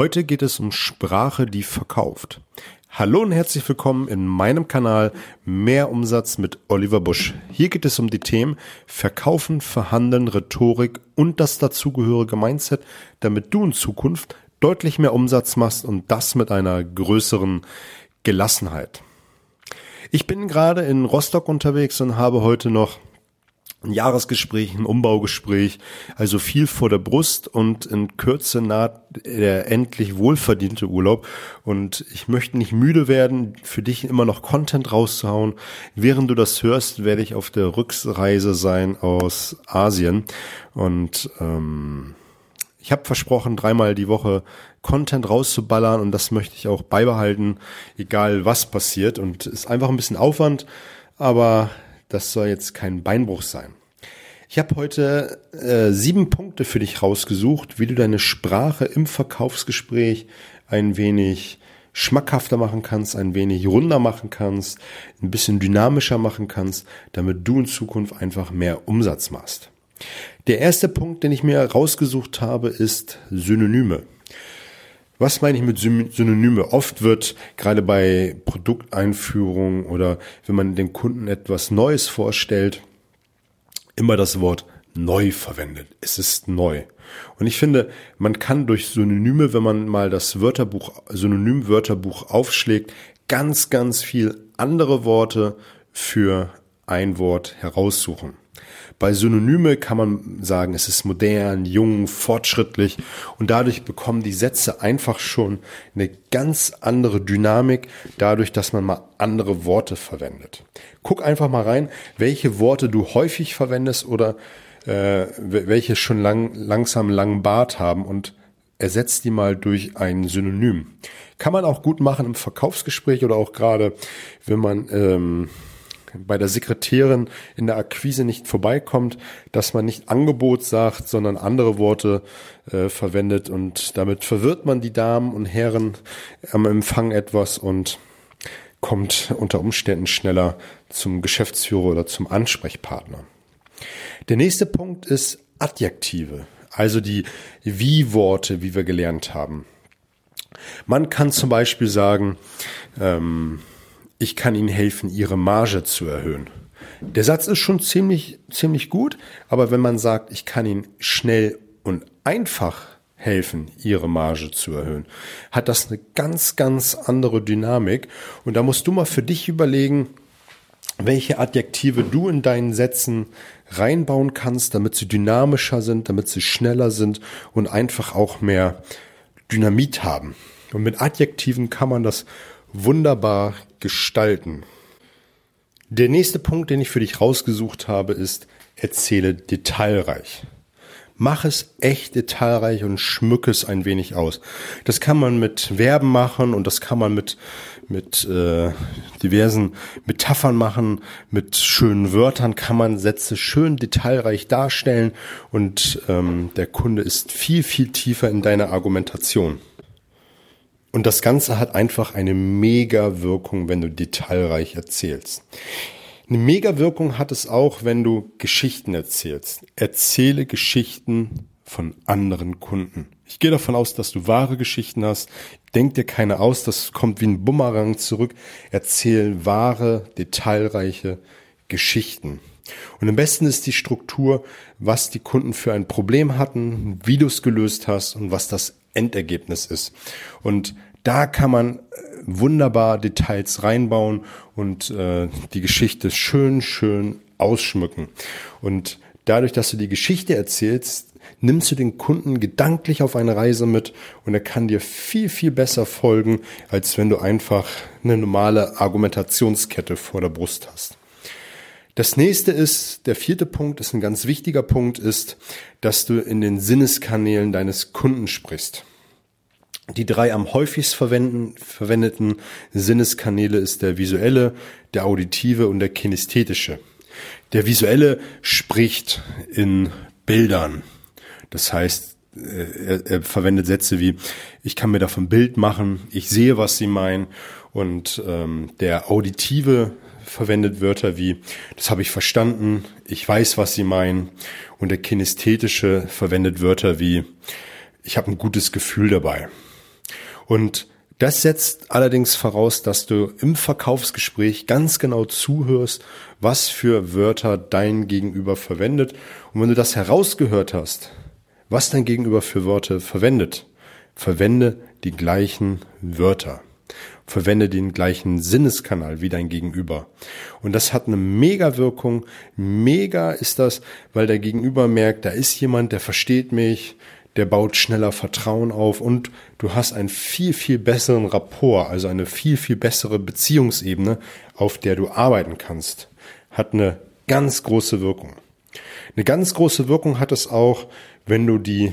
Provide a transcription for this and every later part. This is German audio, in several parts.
Heute geht es um Sprache, die verkauft. Hallo und herzlich willkommen in meinem Kanal Mehr Umsatz mit Oliver Busch. Hier geht es um die Themen Verkaufen, Verhandeln, Rhetorik und das dazugehörige Mindset, damit du in Zukunft deutlich mehr Umsatz machst und das mit einer größeren Gelassenheit. Ich bin gerade in Rostock unterwegs und habe heute noch ein Jahresgespräch, ein Umbaugespräch, also viel vor der Brust und in Kürze naht der endlich wohlverdiente Urlaub. Und ich möchte nicht müde werden, für dich immer noch Content rauszuhauen. Während du das hörst, werde ich auf der Rücksreise sein aus Asien. Und ähm, ich habe versprochen, dreimal die Woche Content rauszuballern und das möchte ich auch beibehalten, egal was passiert. Und ist einfach ein bisschen Aufwand, aber das soll jetzt kein Beinbruch sein. Ich habe heute äh, sieben Punkte für dich rausgesucht, wie du deine Sprache im Verkaufsgespräch ein wenig schmackhafter machen kannst, ein wenig runder machen kannst, ein bisschen dynamischer machen kannst, damit du in Zukunft einfach mehr Umsatz machst. Der erste Punkt, den ich mir rausgesucht habe, ist Synonyme. Was meine ich mit Synonyme? Oft wird gerade bei Produkteinführung oder wenn man den Kunden etwas Neues vorstellt, immer das Wort neu verwendet. Es ist neu. Und ich finde, man kann durch Synonyme, wenn man mal das Wörterbuch, Synonym-Wörterbuch aufschlägt, ganz, ganz viel andere Worte für ein Wort heraussuchen. Bei Synonyme kann man sagen, es ist modern, jung, fortschrittlich und dadurch bekommen die Sätze einfach schon eine ganz andere Dynamik, dadurch, dass man mal andere Worte verwendet. Guck einfach mal rein, welche Worte du häufig verwendest oder äh, welche schon lang, langsam langen Bart haben und ersetzt die mal durch ein Synonym. Kann man auch gut machen im Verkaufsgespräch oder auch gerade, wenn man ähm, bei der Sekretärin in der Akquise nicht vorbeikommt, dass man nicht Angebot sagt, sondern andere Worte äh, verwendet und damit verwirrt man die Damen und Herren am Empfang etwas und kommt unter Umständen schneller zum Geschäftsführer oder zum Ansprechpartner. Der nächste Punkt ist Adjektive, also die Wie-Worte, wie wir gelernt haben. Man kann zum Beispiel sagen, ähm, ich kann Ihnen helfen, Ihre Marge zu erhöhen. Der Satz ist schon ziemlich, ziemlich gut, aber wenn man sagt, ich kann Ihnen schnell und einfach helfen, Ihre Marge zu erhöhen, hat das eine ganz, ganz andere Dynamik. Und da musst du mal für dich überlegen, welche Adjektive du in deinen Sätzen reinbauen kannst, damit sie dynamischer sind, damit sie schneller sind und einfach auch mehr Dynamit haben. Und mit Adjektiven kann man das wunderbar gestalten. Der nächste Punkt, den ich für dich rausgesucht habe, ist, erzähle detailreich. Mach es echt detailreich und schmück es ein wenig aus. Das kann man mit Verben machen und das kann man mit, mit äh, diversen Metaphern machen. Mit schönen Wörtern kann man Sätze schön detailreich darstellen und ähm, der Kunde ist viel, viel tiefer in deiner Argumentation. Und das Ganze hat einfach eine mega Wirkung, wenn du detailreich erzählst. Eine mega Wirkung hat es auch, wenn du Geschichten erzählst. Erzähle Geschichten von anderen Kunden. Ich gehe davon aus, dass du wahre Geschichten hast. Denk dir keine aus, das kommt wie ein Bumerang zurück. Erzähl wahre, detailreiche Geschichten. Und am besten ist die Struktur, was die Kunden für ein Problem hatten, wie du es gelöst hast und was das Endergebnis ist. Und da kann man äh, wunderbar Details reinbauen und äh, die Geschichte schön, schön ausschmücken. Und dadurch, dass du die Geschichte erzählst, nimmst du den Kunden gedanklich auf eine Reise mit und er kann dir viel, viel besser folgen, als wenn du einfach eine normale Argumentationskette vor der Brust hast. Das nächste ist, der vierte Punkt ist ein ganz wichtiger Punkt, ist, dass du in den Sinneskanälen deines Kunden sprichst. Die drei am häufigst verwendeten Sinneskanäle ist der visuelle, der auditive und der kinesthetische. Der visuelle spricht in Bildern. Das heißt, äh, er, er verwendet Sätze wie, ich kann mir davon Bild machen, ich sehe, was sie meinen. Und ähm, der auditive verwendet Wörter wie, das habe ich verstanden, ich weiß, was sie meinen. Und der kinesthetische verwendet Wörter wie, ich habe ein gutes Gefühl dabei. Und das setzt allerdings voraus, dass du im Verkaufsgespräch ganz genau zuhörst, was für Wörter dein Gegenüber verwendet. Und wenn du das herausgehört hast, was dein Gegenüber für Worte verwendet, verwende die gleichen Wörter. Verwende den gleichen Sinneskanal wie dein Gegenüber. Und das hat eine mega Wirkung. Mega ist das, weil der Gegenüber merkt, da ist jemand, der versteht mich, der baut schneller Vertrauen auf und du hast einen viel, viel besseren Rapport, also eine viel, viel bessere Beziehungsebene, auf der du arbeiten kannst. Hat eine ganz große Wirkung. Eine ganz große Wirkung hat es auch, wenn du die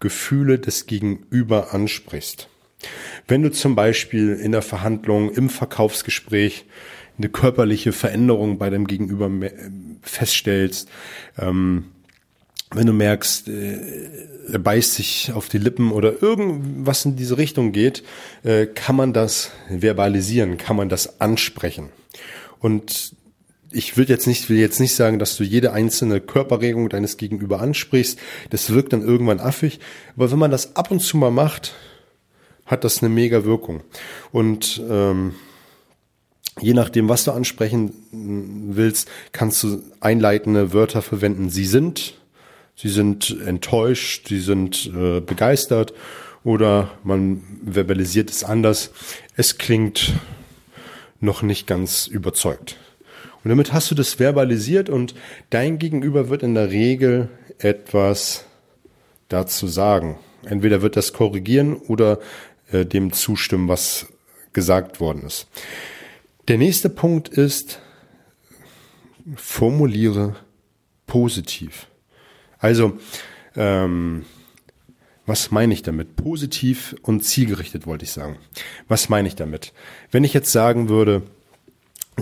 Gefühle des Gegenüber ansprichst. Wenn du zum Beispiel in der Verhandlung, im Verkaufsgespräch eine körperliche Veränderung bei deinem Gegenüber feststellst, ähm, wenn du merkst, äh, er beißt sich auf die Lippen oder irgendwas in diese Richtung geht, äh, kann man das verbalisieren, kann man das ansprechen. Und ich will jetzt nicht, will jetzt nicht sagen, dass du jede einzelne Körperregung deines Gegenüber ansprichst. Das wirkt dann irgendwann affig. Aber wenn man das ab und zu mal macht, hat das eine mega Wirkung. Und ähm, je nachdem, was du ansprechen willst, kannst du einleitende Wörter verwenden. Sie sind, sie sind enttäuscht, sie sind äh, begeistert oder man verbalisiert es anders. Es klingt noch nicht ganz überzeugt. Und damit hast du das verbalisiert und dein Gegenüber wird in der Regel etwas dazu sagen. Entweder wird das korrigieren oder äh, dem zustimmen, was gesagt worden ist. Der nächste Punkt ist, formuliere positiv. Also, ähm, was meine ich damit? Positiv und zielgerichtet wollte ich sagen. Was meine ich damit? Wenn ich jetzt sagen würde,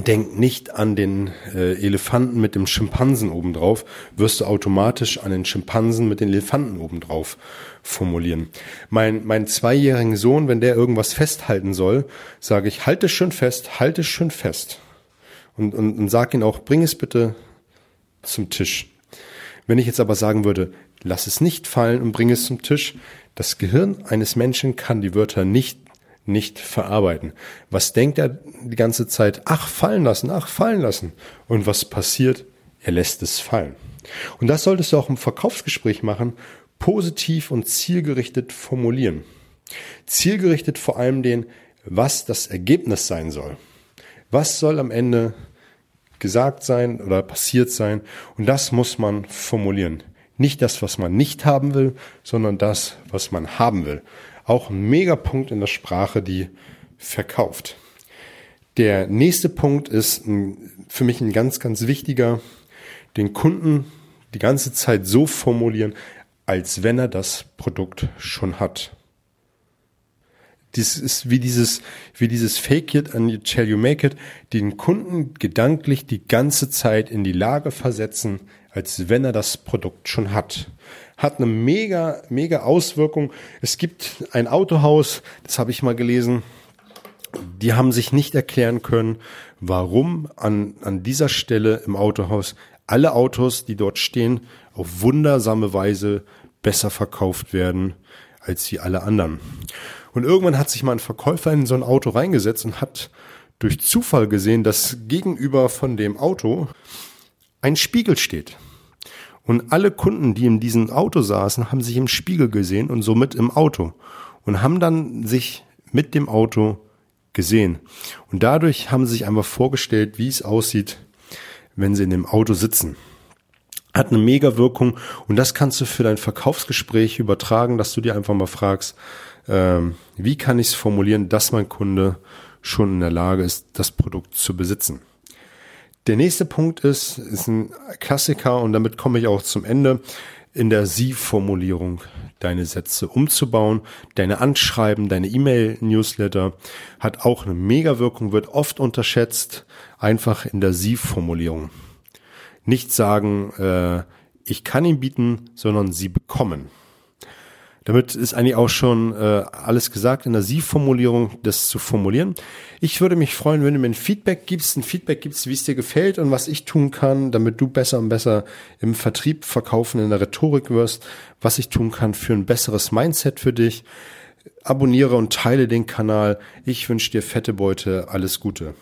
denk nicht an den äh, Elefanten mit dem Schimpansen obendrauf, wirst du automatisch an den Schimpansen mit den Elefanten obendrauf formulieren. Mein, mein zweijährigen Sohn, wenn der irgendwas festhalten soll, sage ich, halte es schön fest, halte es schön fest. Und, und, und sag ihn auch, bring es bitte zum Tisch. Wenn ich jetzt aber sagen würde, lass es nicht fallen und bring es zum Tisch, das Gehirn eines Menschen kann die Wörter nicht nicht verarbeiten. Was denkt er die ganze Zeit? Ach, fallen lassen, ach, fallen lassen. Und was passiert? Er lässt es fallen. Und das solltest du auch im Verkaufsgespräch machen, positiv und zielgerichtet formulieren. Zielgerichtet vor allem den, was das Ergebnis sein soll. Was soll am Ende gesagt sein oder passiert sein. Und das muss man formulieren. Nicht das, was man nicht haben will, sondern das, was man haben will. Auch ein Megapunkt in der Sprache, die verkauft. Der nächste Punkt ist für mich ein ganz, ganz wichtiger, den Kunden die ganze Zeit so formulieren, als wenn er das Produkt schon hat. Das ist wie dieses, wie dieses Fake it until you make it, den Kunden gedanklich die ganze Zeit in die Lage versetzen, als wenn er das Produkt schon hat. Hat eine mega, mega Auswirkung. Es gibt ein Autohaus, das habe ich mal gelesen, die haben sich nicht erklären können, warum an, an dieser Stelle im Autohaus alle Autos, die dort stehen, auf wundersame Weise besser verkauft werden als die alle anderen. Und irgendwann hat sich mal ein Verkäufer in so ein Auto reingesetzt und hat durch Zufall gesehen, dass gegenüber von dem Auto ein Spiegel steht. Und alle Kunden, die in diesem Auto saßen, haben sich im Spiegel gesehen und somit im Auto und haben dann sich mit dem Auto gesehen. Und dadurch haben sie sich einfach vorgestellt, wie es aussieht, wenn sie in dem Auto sitzen. Hat eine mega Wirkung und das kannst du für dein Verkaufsgespräch übertragen, dass du dir einfach mal fragst, ähm, wie kann ich es formulieren, dass mein Kunde schon in der Lage ist, das Produkt zu besitzen. Der nächste Punkt ist, ist ein Klassiker und damit komme ich auch zum Ende, in der Sie-Formulierung deine Sätze umzubauen. Deine Anschreiben, deine E-Mail-Newsletter hat auch eine Mega-Wirkung, wird oft unterschätzt, einfach in der Sie-Formulierung. Nicht sagen, äh, ich kann ihn bieten, sondern Sie bekommen. Damit ist eigentlich auch schon äh, alles gesagt in der Sie-Formulierung, das zu formulieren. Ich würde mich freuen, wenn du mir ein Feedback gibst, ein Feedback gibst, wie es dir gefällt und was ich tun kann, damit du besser und besser im Vertrieb, Verkaufen, in der Rhetorik wirst, was ich tun kann für ein besseres Mindset für dich. Abonniere und teile den Kanal. Ich wünsche dir fette Beute. Alles Gute.